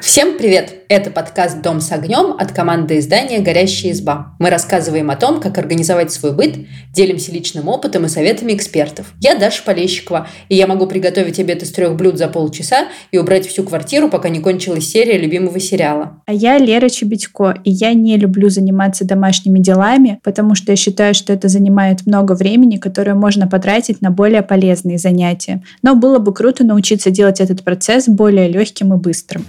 Всем привет! Это подкаст «Дом с огнем» от команды издания «Горящая изба». Мы рассказываем о том, как организовать свой быт, делимся личным опытом и советами экспертов. Я Даша Полещикова, и я могу приготовить обед из трех блюд за полчаса и убрать всю квартиру, пока не кончилась серия любимого сериала. А я Лера Чебедько, и я не люблю заниматься домашними делами, потому что я считаю, что это занимает много времени, которое можно потратить на более полезные занятия. Но было бы круто научиться делать этот процесс более легким и быстрым.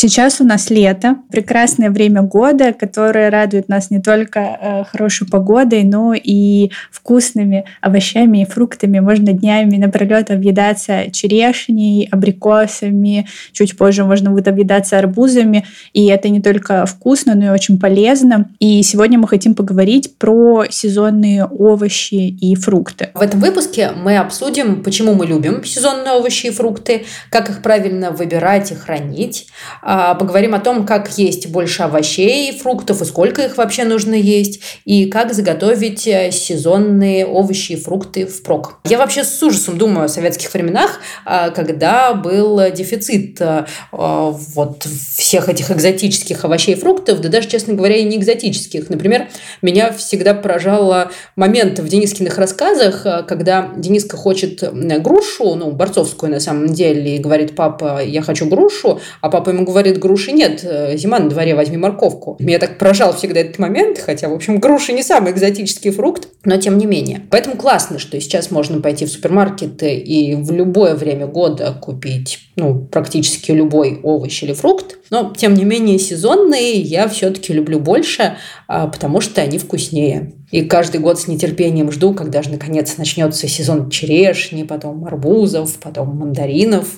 Сейчас у нас лето, прекрасное время года, которое радует нас не только э, хорошей погодой, но и вкусными овощами и фруктами. Можно днями напролет объедаться черешней, абрикосами, чуть позже можно будет объедаться арбузами. И это не только вкусно, но и очень полезно. И сегодня мы хотим поговорить про сезонные овощи и фрукты. В этом выпуске мы обсудим, почему мы любим сезонные овощи и фрукты, как их правильно выбирать и хранить, поговорим о том, как есть больше овощей, фруктов и сколько их вообще нужно есть, и как заготовить э, сезонные овощи и фрукты впрок. Я вообще с ужасом думаю о советских временах, а, когда был дефицит э, вот всех этих экзотических овощей и фруктов, да даже, честно говоря, и не экзотических. Например, меня всегда поражал момент в Денискиных рассказах, э, когда Дениска хочет грушу, ну, борцовскую на самом деле, и говорит, папа, я хочу грушу, а папа ему говорит, говорит, груши нет, э, зима на дворе, возьми морковку. Меня так поражал всегда этот момент, хотя, в общем, груши не самый экзотический фрукт, но тем не менее. Поэтому классно, что сейчас можно пойти в супермаркеты и в любое время года купить ну, практически любой овощ или фрукт. Но, тем не менее, сезонные я все-таки люблю больше, а, потому что они вкуснее. И каждый год с нетерпением жду, когда же наконец начнется сезон черешни, потом арбузов, потом мандаринов.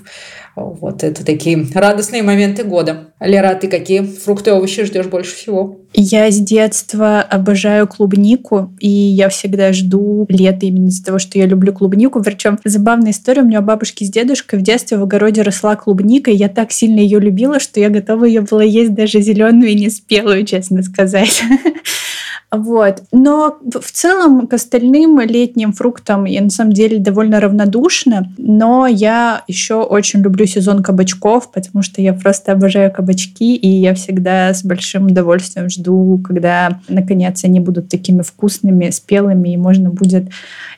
Вот это такие радостные моменты года. Лера, а ты какие фрукты и овощи ждешь больше всего? Я с детства обожаю клубнику, и я всегда жду лета именно из-за того, что я люблю клубнику. Причем забавная история, у меня у бабушки с дедушкой в детстве в огороде росла клубника, и я так сильно ее любила, что я готова ее была есть даже зеленую и не честно сказать. Вот. Но в целом к остальным летним фруктам я на самом деле довольно равнодушна, но я еще очень люблю сезон кабачков, потому что я просто обожаю кабачки, и я всегда с большим удовольствием жду, когда наконец они будут такими вкусными, спелыми, и можно будет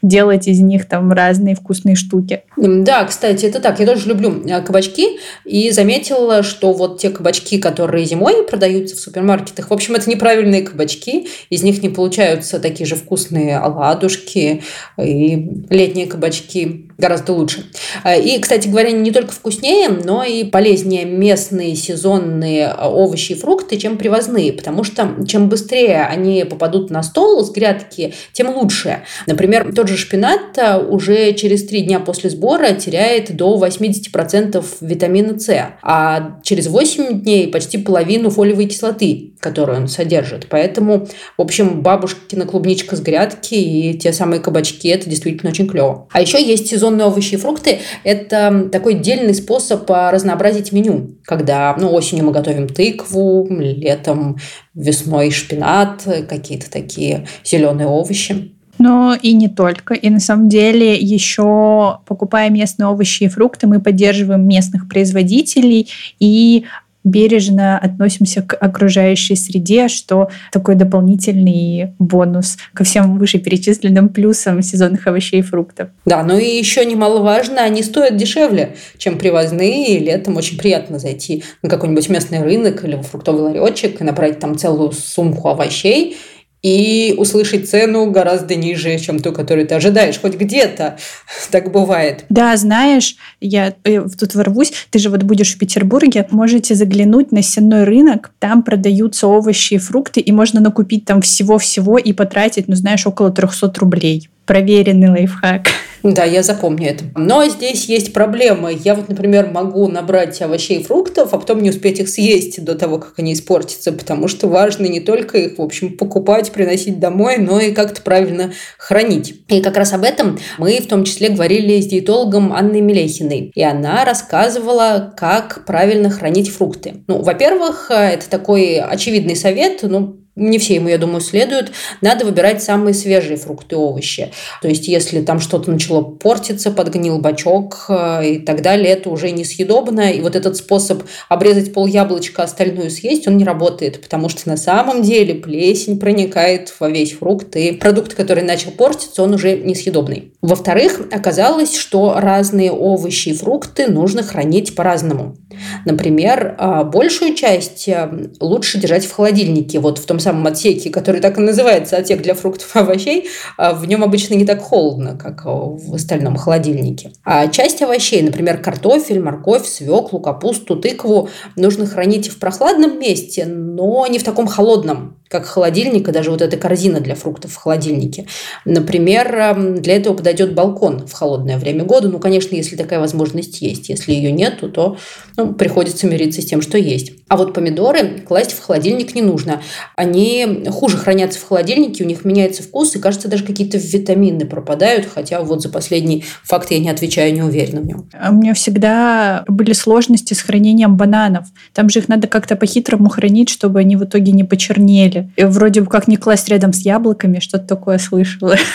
делать из них там разные вкусные штуки. Да, кстати, это так. Я тоже люблю э, кабачки, и заметила, что вот те кабачки, которые зимой продаются в супермаркетах, в общем, это неправильные кабачки, из из них не получаются такие же вкусные оладушки и летние кабачки гораздо лучше. А, и, кстати говоря, не только вкуснее, но и полезнее местные сезонные овощи и фрукты, чем привозные, потому что чем быстрее они попадут на стол с грядки, тем лучше. Например, тот же шпинат а, уже через три дня после сбора теряет до 80% витамина С, а через 8 дней почти половину фолиевой кислоты, которую он содержит. Поэтому, в общем, бабушкина клубничка с грядки и те самые кабачки – это действительно очень клево. А еще есть сезон сезонные овощи и фрукты – это такой отдельный способ а, разнообразить меню, когда ну, осенью мы готовим тыкву, летом, весной шпинат, какие-то такие зеленые овощи. Но и не только. И на самом деле еще покупая местные овощи и фрукты, мы поддерживаем местных производителей и бережно относимся к окружающей среде, что такой дополнительный бонус ко всем вышеперечисленным плюсам сезонных овощей и фруктов. Да, ну и еще немаловажно, они стоят дешевле, чем привозные, и летом очень приятно зайти на какой-нибудь местный рынок или в фруктовый ларечек и набрать там целую сумку овощей и услышать цену гораздо ниже, чем ту, которую ты ожидаешь. Хоть где-то так бывает. Да, знаешь, я э, тут ворвусь, ты же вот будешь в Петербурге, можете заглянуть на сенной рынок, там продаются овощи и фрукты, и можно накупить там всего-всего и потратить, ну, знаешь, около 300 рублей. Проверенный лайфхак. Да, я запомню это. Но здесь есть проблема. Я вот, например, могу набрать овощей и фруктов, а потом не успеть их съесть до того, как они испортятся, потому что важно не только их, в общем, покупать, приносить домой, но и как-то правильно хранить. И как раз об этом мы в том числе говорили с диетологом Анной Мелехиной. И она рассказывала, как правильно хранить фрукты. Ну, во-первых, это такой очевидный совет, ну, не все ему, я думаю, следуют, надо выбирать самые свежие фрукты и овощи. То есть, если там что-то начало портиться, подгнил бачок э, и так далее, это уже несъедобно. И вот этот способ обрезать пол яблочка, остальную съесть, он не работает, потому что на самом деле плесень проникает во весь фрукт, и продукт, который начал портиться, он уже несъедобный. Во-вторых, оказалось, что разные овощи и фрукты нужно хранить по-разному. Например, а, большую часть э, лучше держать в холодильнике, вот в том самом отсеке, который так и называется отсек для фруктов и овощей, а в нем обычно не так холодно, как в остальном холодильнике. А часть овощей, например, картофель, морковь, свеклу, капусту, тыкву, нужно хранить в прохладном месте, но не в таком холодном, как холодильник, и даже вот эта корзина для фруктов в холодильнике. Например, эм, для этого подойдет балкон в холодное время года. Ну, конечно, если такая возможность есть. Если ее нет, то ну, приходится мириться с тем, что есть. А вот помидоры класть в холодильник не нужно. Они хуже хранятся в холодильнике, у них меняется вкус, и, кажется, даже какие-то витамины пропадают, хотя вот за последний факт я не отвечаю, не уверена в нем. А у меня всегда были сложности с хранением бананов. Там же их надо как-то по-хитрому хранить, чтобы они в итоге не почернели. И вроде бы как не класть рядом с яблоками, что-то такое слышала.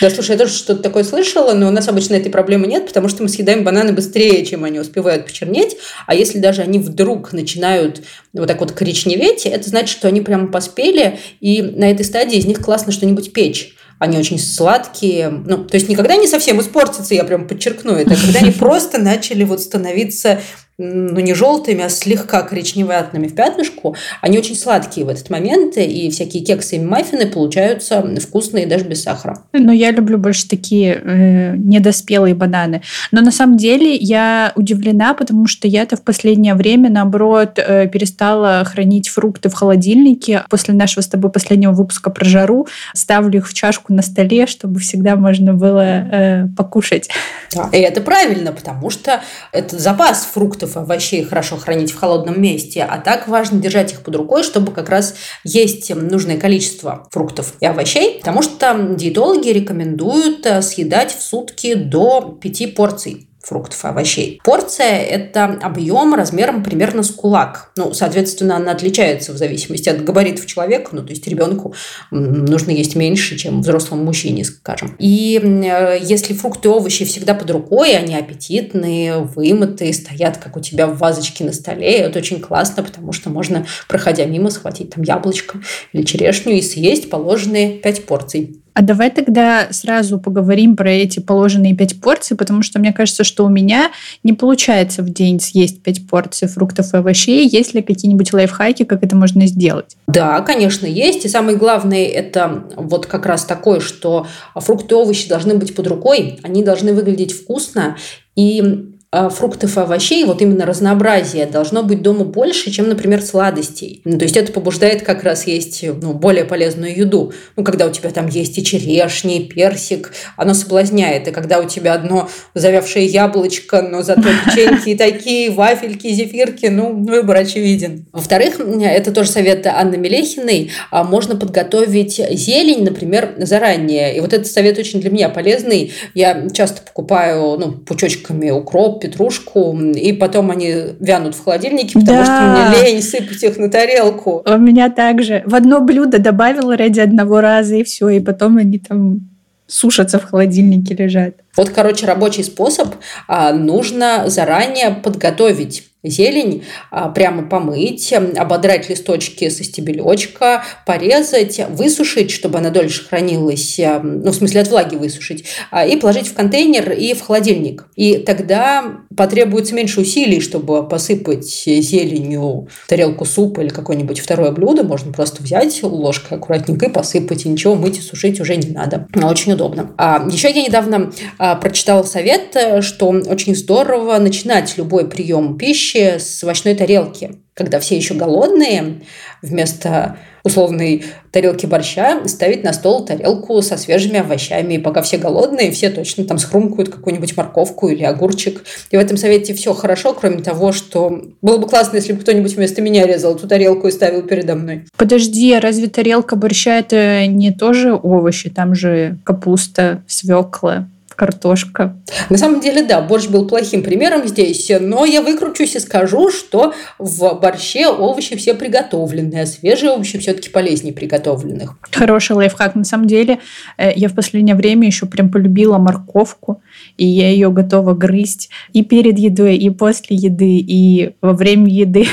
Да, слушай, я тоже что-то такое слышала, но у нас обычно этой проблемы нет, потому что мы съедаем бананы быстрее, чем они успевают почернеть. А если даже они вдруг начинают вот так вот коричневеть, это значит, что они прямо поспели, и на этой стадии из них классно что-нибудь печь они очень сладкие. Ну, то есть никогда не совсем испортятся, я прям подчеркну это, когда они просто начали вот становиться ну, не желтыми, а слегка коричневатными в пятнышку, они очень сладкие в этот момент, и всякие кексы и маффины получаются вкусные даже без сахара. Но я люблю больше такие э, недоспелые бананы. Но на самом деле я удивлена, потому что я-то в последнее время, наоборот, э, перестала хранить фрукты в холодильнике. После нашего с тобой последнего выпуска про жару ставлю их в чашку на столе, чтобы всегда можно было э, покушать. Да, и это правильно, потому что это запас фруктов фруктов, овощей хорошо хранить в холодном месте, а так важно держать их под рукой, чтобы как раз есть нужное количество фруктов и овощей, потому что диетологи рекомендуют э, съедать в сутки до 5 порций фруктов и овощей. Порция – это объем размером примерно с кулак. Ну, соответственно, она отличается в зависимости от габаритов человека. Ну, то есть ребенку нужно есть меньше, чем взрослому мужчине, скажем. И э, если фрукты и овощи всегда под рукой, они аппетитные, вымытые, стоят, как у тебя в вазочке на столе, это очень классно, потому что можно, проходя мимо, схватить там яблочко или черешню и съесть положенные 5 порций. А давай тогда сразу поговорим про эти положенные пять порций, потому что мне кажется, что у меня не получается в день съесть пять порций фруктов и овощей. Есть ли какие-нибудь лайфхаки, как это можно сделать? Да, конечно, есть. И самое главное, это вот как раз такое, что фрукты и овощи должны быть под рукой, они должны выглядеть вкусно, и фруктов и овощей, вот именно разнообразие должно быть дома больше, чем, например, сладостей. Ну, то есть это побуждает как раз есть ну, более полезную еду. Ну, когда у тебя там есть и черешни, и персик, оно соблазняет. И когда у тебя одно завявшее яблочко, но зато печеньки и такие, вафельки, зефирки, ну, выбор очевиден. Во-вторых, это тоже совет Анны Мелехиной, а, можно подготовить зелень, например, заранее. И вот этот совет очень для меня полезный. Я часто покупаю ну, пучочками укроп, петрушку, и потом они вянут в холодильнике, потому да. что мне лень сыпать их на тарелку. У меня также. В одно блюдо добавила ради одного раза, и все, и потом они там сушатся в холодильнике, лежат. Вот, короче, рабочий способ. А, нужно заранее подготовить зелень, а, прямо помыть, ободрать листочки со стебелечка, порезать, высушить, чтобы она дольше хранилась, ну, в смысле от влаги высушить, а, и положить в контейнер и в холодильник. И тогда потребуется меньше усилий, чтобы посыпать зеленью тарелку супа или какое-нибудь второе блюдо. Можно просто взять ложкой аккуратненько и посыпать, и ничего мыть и сушить уже не надо. Очень удобно. А еще я недавно прочитала совет, что очень здорово начинать любой прием пищи пищи с овощной тарелки, когда все еще голодные, вместо условной тарелки борща ставить на стол тарелку со свежими овощами. И пока все голодные, все точно там схрумкают какую-нибудь морковку или огурчик. И в этом совете все хорошо, кроме того, что было бы классно, если бы кто-нибудь вместо меня резал эту тарелку и ставил передо мной. Подожди, а разве тарелка борща это не тоже овощи? Там же капуста, свекла, картошка. На самом деле, да, борщ был плохим примером здесь, но я выкручусь и скажу, что в борще овощи все приготовленные, а свежие овощи все-таки полезнее приготовленных. Хороший лайфхак. На самом деле, э, я в последнее время еще прям полюбила морковку, и я ее готова грызть и перед едой, и после еды, и во время еды.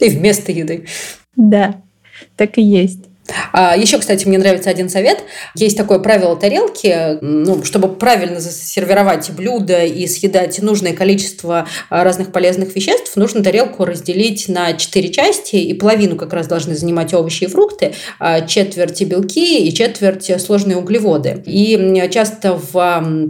И вместо еды. Да, так и есть. А еще, кстати, мне нравится один совет. Есть такое правило тарелки, ну, чтобы правильно сервировать блюдо и съедать нужное количество а, разных полезных веществ, нужно тарелку разделить на четыре части, и половину как раз должны занимать овощи и фрукты, а четверть белки и четверть сложные углеводы. И часто в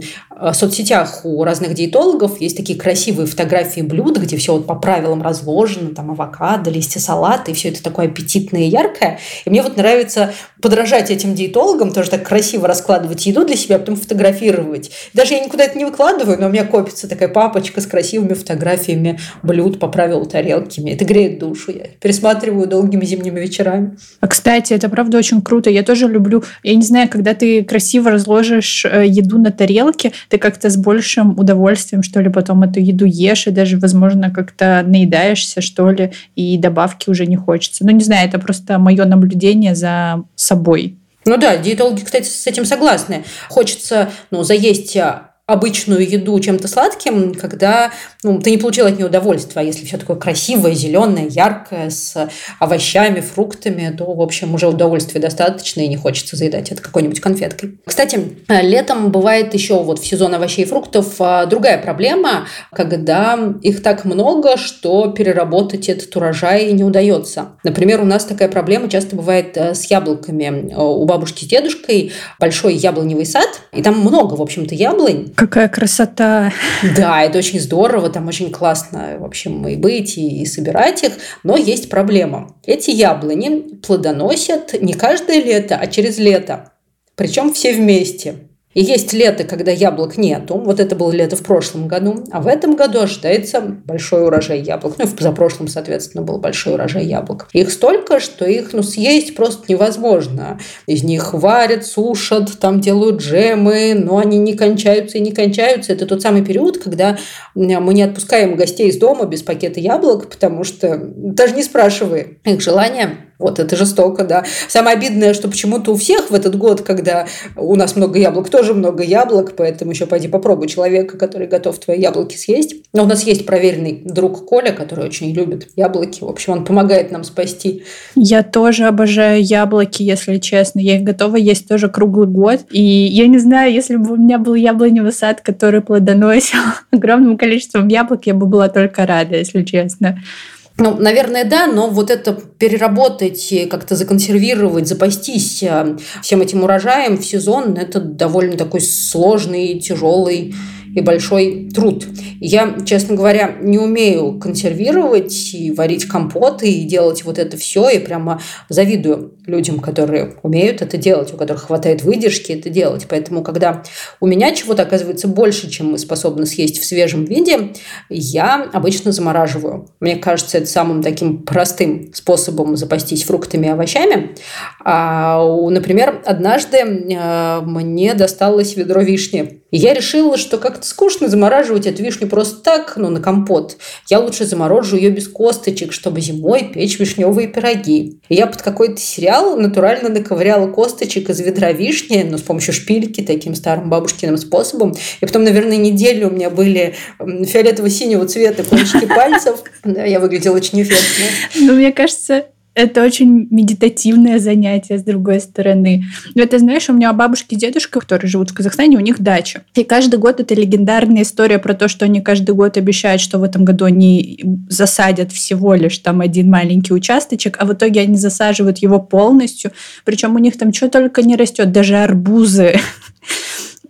соцсетях у разных диетологов есть такие красивые фотографии блюд, где все вот по правилам разложено, там авокадо, листья салата, и все это такое аппетитное и яркое. И мне вот нравится подражать этим диетологам, тоже так красиво раскладывать еду для себя, а потом фотографировать. Даже я никуда это не выкладываю, но у меня копится такая папочка с красивыми фотографиями блюд по правилу тарелки. Мне это греет душу. Я пересматриваю долгими зимними вечерами. А, кстати, это правда очень круто. Я тоже люблю, я не знаю, когда ты красиво разложишь э, еду на тарелке, ты как-то с большим удовольствием, что ли, потом эту еду ешь, и даже, возможно, как-то наедаешься, что ли, и добавки уже не хочется. Ну, не знаю, это просто мое наблюдение за собой. Ну да, диетологи, кстати, с этим согласны. Хочется ну, заесть а, обычную еду чем-то сладким, когда ну, ты не получил от нее удовольствия. А если все такое красивое, зеленое, яркое, с овощами, фруктами, то, в общем, уже удовольствия достаточно и не хочется заедать это какой-нибудь конфеткой. Кстати, летом бывает еще вот в сезон овощей и фруктов а, другая проблема, когда их так много, что переработать этот урожай не удается. Например, у нас такая проблема часто бывает э, с яблоками. У бабушки с дедушкой большой яблоневый сад, и там много, в общем-то, яблонь, Какая красота! Да, это очень здорово, там очень классно, в общем, и быть, и, и собирать их, но есть проблема. Эти яблони плодоносят не каждое лето, а через лето. Причем все вместе. И есть лето, когда яблок нету. Вот это было лето в прошлом году. А в этом году ожидается большой урожай яблок. Ну и в позапрошлом, соответственно, был большой урожай яблок. Их столько, что их ну, съесть просто невозможно. Из них варят, сушат, там делают джемы, но они не кончаются и не кончаются. Это тот самый период, когда мы не отпускаем гостей из дома без пакета яблок, потому что даже не спрашивая их желания, вот это жестоко, да. Самое обидное, что почему-то у всех в этот год, когда у нас много яблок, тоже много яблок, поэтому еще пойди попробуй человека, который готов твои яблоки съесть. Но у нас есть проверенный друг Коля, который очень любит яблоки. В общем, он помогает нам спасти. Я тоже обожаю яблоки, если честно. Я их готова есть тоже круглый год. И я не знаю, если бы у меня был яблоневый сад, который плодоносил огромным количеством яблок, я бы была только рада, если честно. Ну, наверное, да, но вот это переработать, как-то законсервировать, запастись э, всем этим урожаем в сезон, это довольно такой сложный, тяжелый и большой труд. Я, честно говоря, не умею консервировать и варить компоты и делать вот это все, и прямо завидую людям, которые умеют это делать, у которых хватает выдержки это делать. Поэтому, когда у меня чего-то оказывается больше, чем мы способны съесть в свежем виде, я обычно замораживаю. Мне кажется, это самым таким простым способом запастись фруктами и овощами. А, например, однажды э, мне досталось ведро вишни. И я решила, что как-то скучно замораживать эту вишню просто так, ну, на компот. Я лучше заморожу ее без косточек, чтобы зимой печь вишневые пироги. И я под какой-то сериал натурально наковыряла косточек из ведра вишни, но ну, с помощью шпильки, таким старым бабушкиным способом. И потом, наверное, неделю у меня были фиолетово-синего цвета кончики пальцев. Я выглядела очень эффектно. Ну, мне кажется, это очень медитативное занятие, с другой стороны. Но это, знаешь, у меня бабушки и дедушка, которые живут в Казахстане, у них дача. И каждый год это легендарная история про то, что они каждый год обещают, что в этом году они засадят всего лишь там один маленький участочек, а в итоге они засаживают его полностью. Причем у них там что только не растет, даже арбузы.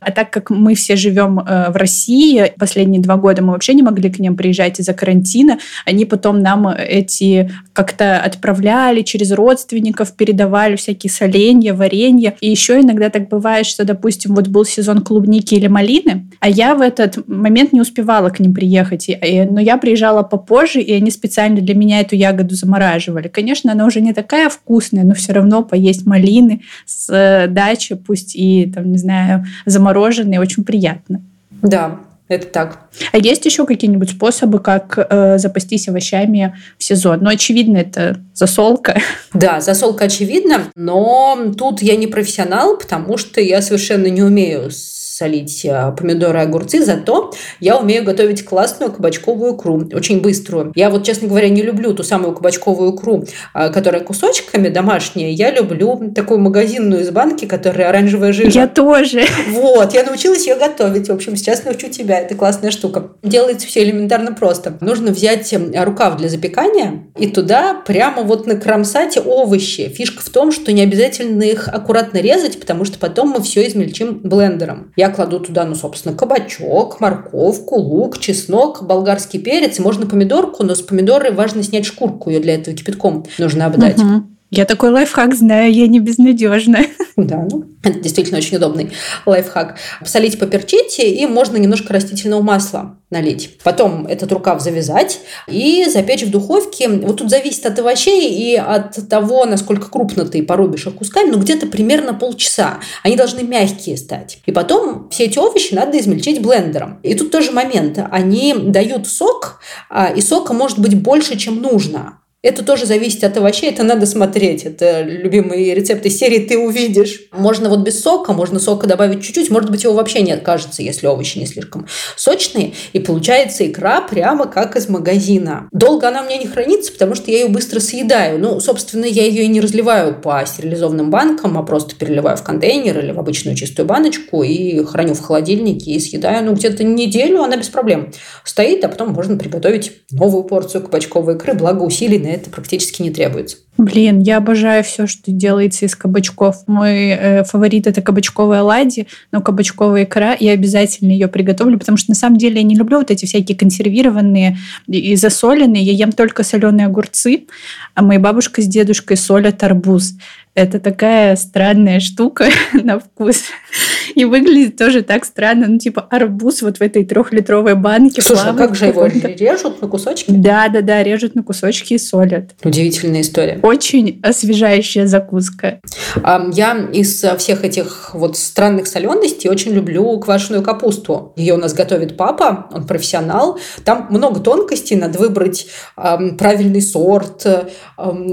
А так как мы все живем э, в России, последние два года мы вообще не могли к ним приезжать из-за карантина, они потом нам эти как-то отправляли через родственников, передавали всякие соленья, варенья. И еще иногда так бывает, что, допустим, вот был сезон клубники или малины, а я в этот момент не успевала к ним приехать. Но я приезжала попозже, и они специально для меня эту ягоду замораживали. Конечно, она уже не такая вкусная, но все равно поесть малины с э, дачи, пусть и, там, не знаю, замороженные замороженные, очень приятно. Да, это так. А есть еще какие-нибудь способы, как э, запастись овощами в сезон? Ну, очевидно, это засолка. Да, засолка очевидно, но тут я не профессионал, потому что я совершенно не умею солить а, помидоры и огурцы, зато я умею готовить классную кабачковую икру, очень быструю. Я вот, честно говоря, не люблю ту самую кабачковую икру, а, которая кусочками домашняя. Я люблю такую магазинную из банки, которая оранжевая жижа. Я тоже. Вот, я научилась ее готовить. В общем, сейчас научу тебя. Это классная штука. Делается все элементарно просто. Нужно взять эм, рукав для запекания и туда прямо вот накромсать овощи. Фишка в том, что не обязательно их аккуратно резать, потому что потом мы все измельчим блендером. Я я кладу туда, ну, собственно, кабачок, морковку, лук, чеснок, болгарский перец. Можно помидорку, но с помидоры важно снять шкурку. Ее для этого кипятком нужно обдать. Угу. Я такой лайфхак знаю, я не безнадежная. Да, ну, это действительно очень удобный лайфхак. Посолить, поперчите, и можно немножко растительного масла налить. Потом этот рукав завязать и запечь в духовке. Вот тут зависит от овощей и от того, насколько крупно ты порубишь их кусками, но где-то примерно полчаса. Они должны мягкие стать. И потом все эти овощи надо измельчить блендером. И тут тоже момент. Они дают сок, а, и сока может быть больше, чем нужно. Это тоже зависит от овощей, это надо смотреть. Это любимые рецепты серии «Ты увидишь». Можно вот без сока, можно сока добавить чуть-чуть, может быть, его вообще не откажется, если овощи не слишком сочные. И получается икра прямо как из магазина. Долго она у меня не хранится, потому что я ее быстро съедаю. Ну, собственно, я ее и не разливаю по стерилизованным банкам, а просто переливаю в контейнер или в обычную чистую баночку и храню в холодильнике и съедаю, ну, где-то неделю она без проблем стоит, а потом можно приготовить новую порцию кабачковой икры, благо усилий на это практически не требуется. Блин, я обожаю все, что делается из кабачков. Мой э, фаворит это кабачковая ладья, но кабачковая икра, я обязательно ее приготовлю, потому что на самом деле я не люблю вот эти всякие консервированные и засоленные. Я ем только соленые огурцы, а моя бабушка с дедушкой солят арбуз. Это такая странная штука на вкус. И выглядит тоже так странно. Ну, типа арбуз вот в этой трехлитровой банке. Слушай, а как же его режут на кусочки? Да, да, да, режут на кусочки и солят. Удивительная история. Очень освежающая закуска. Я из всех этих вот странных соленостей очень люблю квашеную капусту. Ее у нас готовит папа, он профессионал. Там много тонкостей, надо выбрать правильный сорт.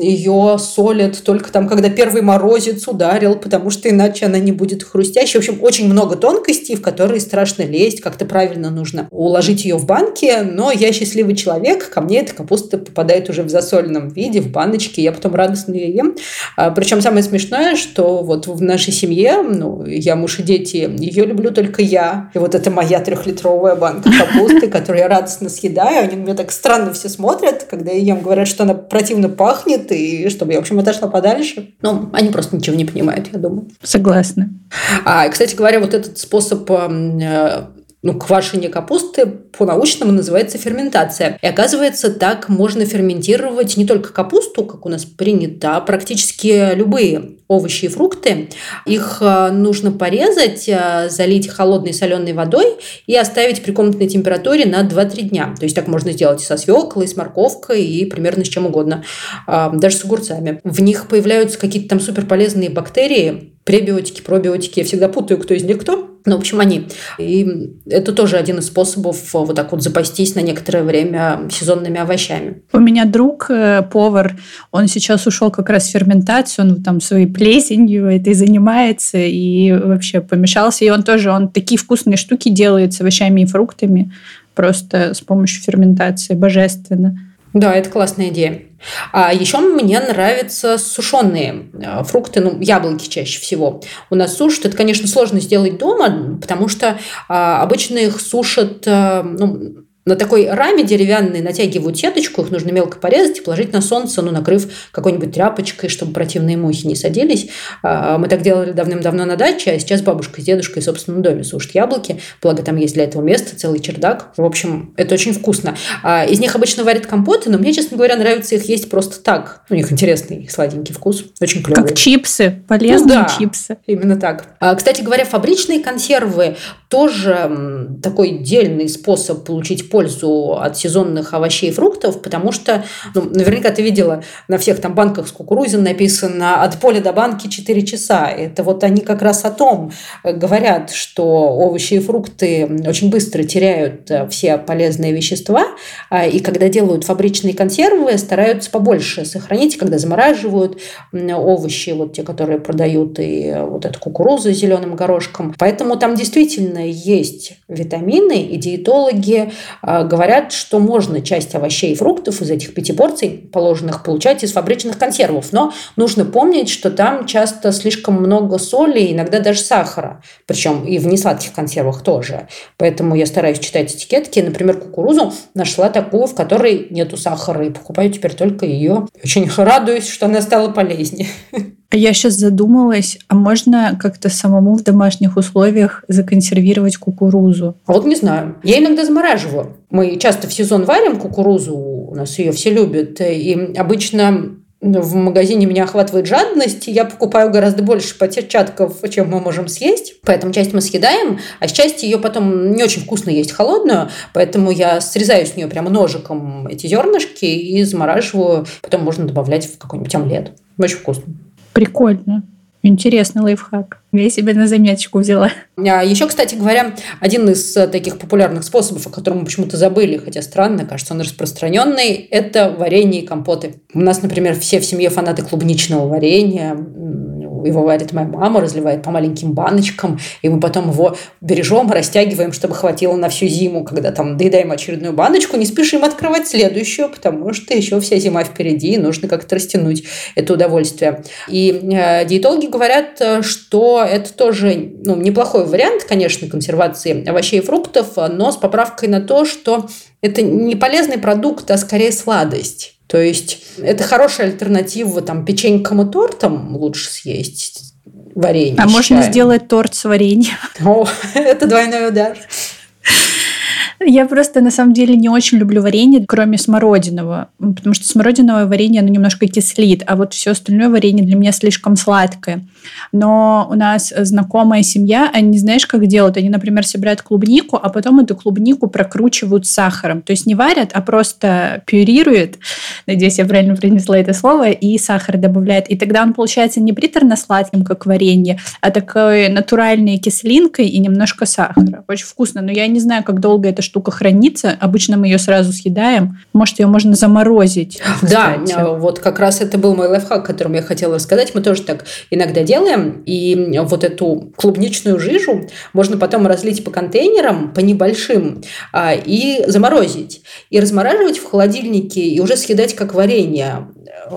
Ее солят только там, когда первый первый морозец ударил, потому что иначе она не будет хрустящей. В общем, очень много тонкостей, в которые страшно лезть, как-то правильно нужно уложить ее в банке, но я счастливый человек, ко мне эта капуста попадает уже в засоленном виде, в баночке, я потом радостно ее ем. А, причем самое смешное, что вот в нашей семье, ну, я муж и дети, ее люблю только я. И вот это моя трехлитровая банка капусты, которую я радостно съедаю. Они на меня так странно все смотрят, когда я ем, говорят, что она противно пахнет, и чтобы я, в общем, отошла подальше. Ну, они просто ничего не понимают, я думаю. Согласна. А, кстати говоря, вот этот способ э, ну, квашение капусты по-научному называется ферментация. И оказывается, так можно ферментировать не только капусту, как у нас принято, а практически любые овощи и фрукты. Их э, нужно порезать, э, залить холодной соленой водой и оставить при комнатной температуре на 2-3 дня. То есть так можно сделать и со свеклой, и с морковкой, и примерно с чем угодно. Э, даже с огурцами. В них появляются какие-то там суперполезные бактерии, пребиотики, пробиотики. Я всегда путаю, кто из них кто. Ну, в общем, они. И это тоже один из способов вот так вот запастись на некоторое время сезонными овощами. У меня друг, э, повар, он сейчас ушел как раз в ферментацию, он там своей плесенью этой занимается и вообще помешался. И он тоже, он такие вкусные штуки делает с овощами и фруктами просто с помощью ферментации. Божественно. Да, это классная идея. А еще мне нравятся сушеные э, фрукты, ну, яблоки чаще всего. У нас сушат. Это, конечно, сложно сделать дома, потому что а, обычно их сушат, а, ну, на такой раме деревянной натягивают сеточку, их нужно мелко порезать и положить на солнце, ну, накрыв какой-нибудь тряпочкой, чтобы противные мухи не садились. А, мы так делали давным-давно на даче, а сейчас бабушка с дедушкой в собственном доме сушат яблоки, благо там есть для этого место, целый чердак. В общем, это очень вкусно. А, из них обычно варят компоты, но мне, честно говоря, нравится их есть просто так. У них интересный сладенький вкус, очень клевый. Как чипсы, полезные ну, да, чипсы. именно так. А, кстати говоря, фабричные консервы тоже такой дельный способ получить пользу от сезонных овощей и фруктов, потому что, ну, наверняка ты видела на всех там банках с кукурузой написано «от поля до банки 4 часа». Это вот они как раз о том э, говорят, что овощи и фрукты очень быстро теряют э, все полезные вещества, а, и когда делают фабричные консервы, стараются побольше сохранить, когда замораживают овощи, вот те, которые продают, и вот эту кукурузу с зеленым горошком. Поэтому там действительно есть витамины, и диетологи говорят, что можно часть овощей и фруктов из этих пяти порций положенных получать из фабричных консервов. Но нужно помнить, что там часто слишком много соли, иногда даже сахара. Причем и в несладких консервах тоже. Поэтому я стараюсь читать этикетки. Например, кукурузу нашла такую, в которой нету сахара, и покупаю теперь только ее. Очень радуюсь, что она стала полезнее. Я сейчас задумалась, а можно как-то самому в домашних условиях законсервировать кукурузу? Вот не знаю. Я иногда замораживаю. Мы часто в сезон варим кукурузу, у нас ее все любят, и обычно в магазине меня охватывает жадность, и я покупаю гораздо больше початков, чем мы можем съесть. Поэтому часть мы съедаем, а часть ее потом не очень вкусно есть холодную, поэтому я срезаю с нее прямо ножиком эти зернышки и замораживаю. Потом можно добавлять в какой-нибудь омлет. Очень вкусно. Прикольно. Интересный лайфхак. Я себе на заметочку взяла. А еще, кстати говоря, один из э, таких популярных способов, о котором мы почему-то забыли, хотя странно, кажется, он распространенный, это варенье и компоты. У нас, например, все в семье фанаты клубничного варенья его варит моя мама, разливает по маленьким баночкам, и мы потом его бережем, растягиваем, чтобы хватило на всю зиму. Когда там доедаем очередную баночку, не спешим открывать следующую, потому что еще вся зима впереди, и нужно как-то растянуть это удовольствие. И э, диетологи говорят, э, что это тоже ну, неплохой вариант, конечно, консервации овощей и фруктов, но с поправкой на то, что это не полезный продукт, а скорее сладость. То есть это хорошая альтернатива там печенькам и тортам лучше съесть варенье. А можно сделать торт с вареньем. О, это двойной удар. Я просто на самом деле не очень люблю варенье, кроме смородиного, потому что смородиновое варенье, оно немножко кислит, а вот все остальное варенье для меня слишком сладкое. Но у нас знакомая семья, они знаешь, как делают? Они, например, собирают клубнику, а потом эту клубнику прокручивают сахаром. То есть не варят, а просто пюрируют, надеюсь, я правильно произнесла это слово, и сахар добавляют. И тогда он получается не приторно-сладким, как варенье, а такой натуральной кислинкой и немножко сахара. Очень вкусно, но я не знаю, как долго эта штука хранится. Обычно мы ее сразу съедаем. Может, ее можно заморозить. Да, кстати. вот как раз это был мой лайфхак, о котором я хотела рассказать. Мы тоже так иногда делаем. И вот эту клубничную жижу можно потом разлить по контейнерам, по небольшим, а, и заморозить. И размораживать в холодильнике, и уже съедать как варенье.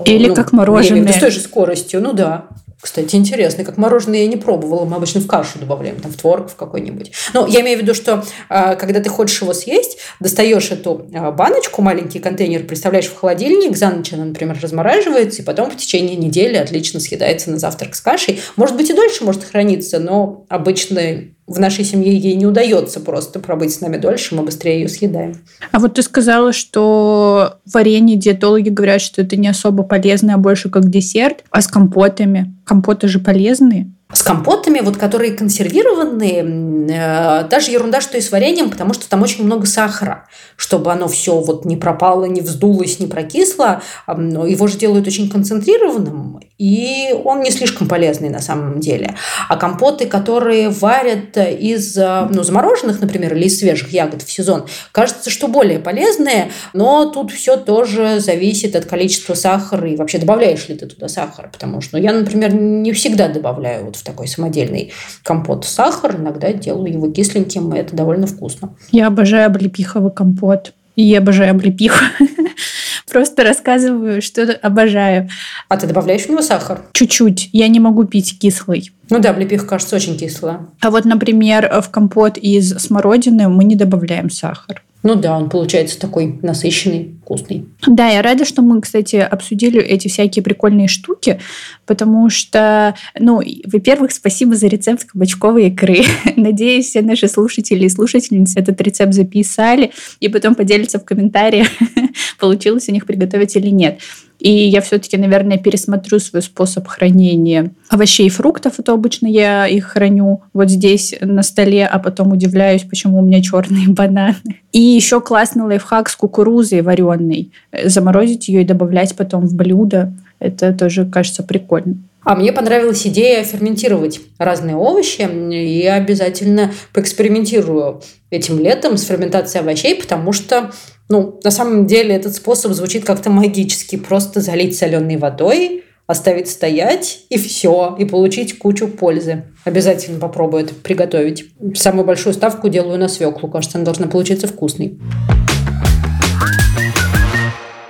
Или ну, как мороженое. С той же скоростью, ну да. Кстати, интересно, как мороженое я не пробовала. Мы обычно в кашу добавляем, там, в творог в какой-нибудь. Но я имею в виду, что а, когда ты хочешь его съесть, достаешь эту а, баночку, маленький контейнер, представляешь в холодильник, за ночь она, например, размораживается, и потом в течение недели отлично съедается на завтрак с кашей. Может быть, и дольше может храниться, но обычно в нашей семье ей не удается просто пробыть с нами дольше, мы быстрее ее съедаем. А вот ты сказала, что варенье диетологи говорят, что это не особо полезно, а больше как десерт. А с компотами? Компоты же полезные. С компотами, вот, которые консервированные, э, даже ерунда, что и с вареньем, потому что там очень много сахара. Чтобы оно все вот не пропало, не вздулось, не прокисло, его же делают очень концентрированным, и он не слишком полезный на самом деле. А компоты, которые варят из э, ну, замороженных, например, или из свежих ягод в сезон, кажется, что более полезные, но тут все тоже зависит от количества сахара и вообще добавляешь ли ты туда сахар, потому что ну, я, например, не всегда добавляю в такой самодельный компот сахар. Иногда делаю его кисленьким, и это довольно вкусно. Я обожаю облепиховый компот. И я обожаю облепиху. Просто рассказываю, что обожаю. А ты добавляешь в него сахар? Чуть-чуть. Я не могу пить кислый. Ну да, облепиха кажется очень кислая. А вот, например, в компот из смородины мы не добавляем сахар. Ну да, он получается такой насыщенный, вкусный. Да, я рада, что мы, кстати, обсудили эти всякие прикольные штуки, потому что, ну, во-первых, спасибо за рецепт кабачковой икры. Надеюсь, все наши слушатели и слушательницы этот рецепт записали и потом поделятся в комментариях, получилось у них приготовить или нет. И я все-таки, наверное, пересмотрю свой способ хранения овощей и фруктов. Это обычно я их храню вот здесь на столе, а потом удивляюсь, почему у меня черные бананы. И еще классный лайфхак с кукурузой вареной. Заморозить ее и добавлять потом в блюдо. Это тоже кажется прикольно. А мне понравилась идея ферментировать разные овощи. И обязательно поэкспериментирую этим летом с ферментацией овощей, потому что, ну, на самом деле этот способ звучит как-то магически. Просто залить соленой водой, оставить стоять и все, и получить кучу пользы. Обязательно попробую это приготовить. Самую большую ставку делаю на свеклу. Кажется, она должна получиться вкусной.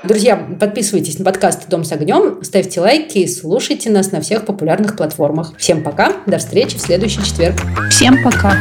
Друзья, подписывайтесь на подкаст «Дом с огнем», ставьте лайки и слушайте нас на всех популярных платформах. Всем пока, до встречи в следующий четверг. Всем пока.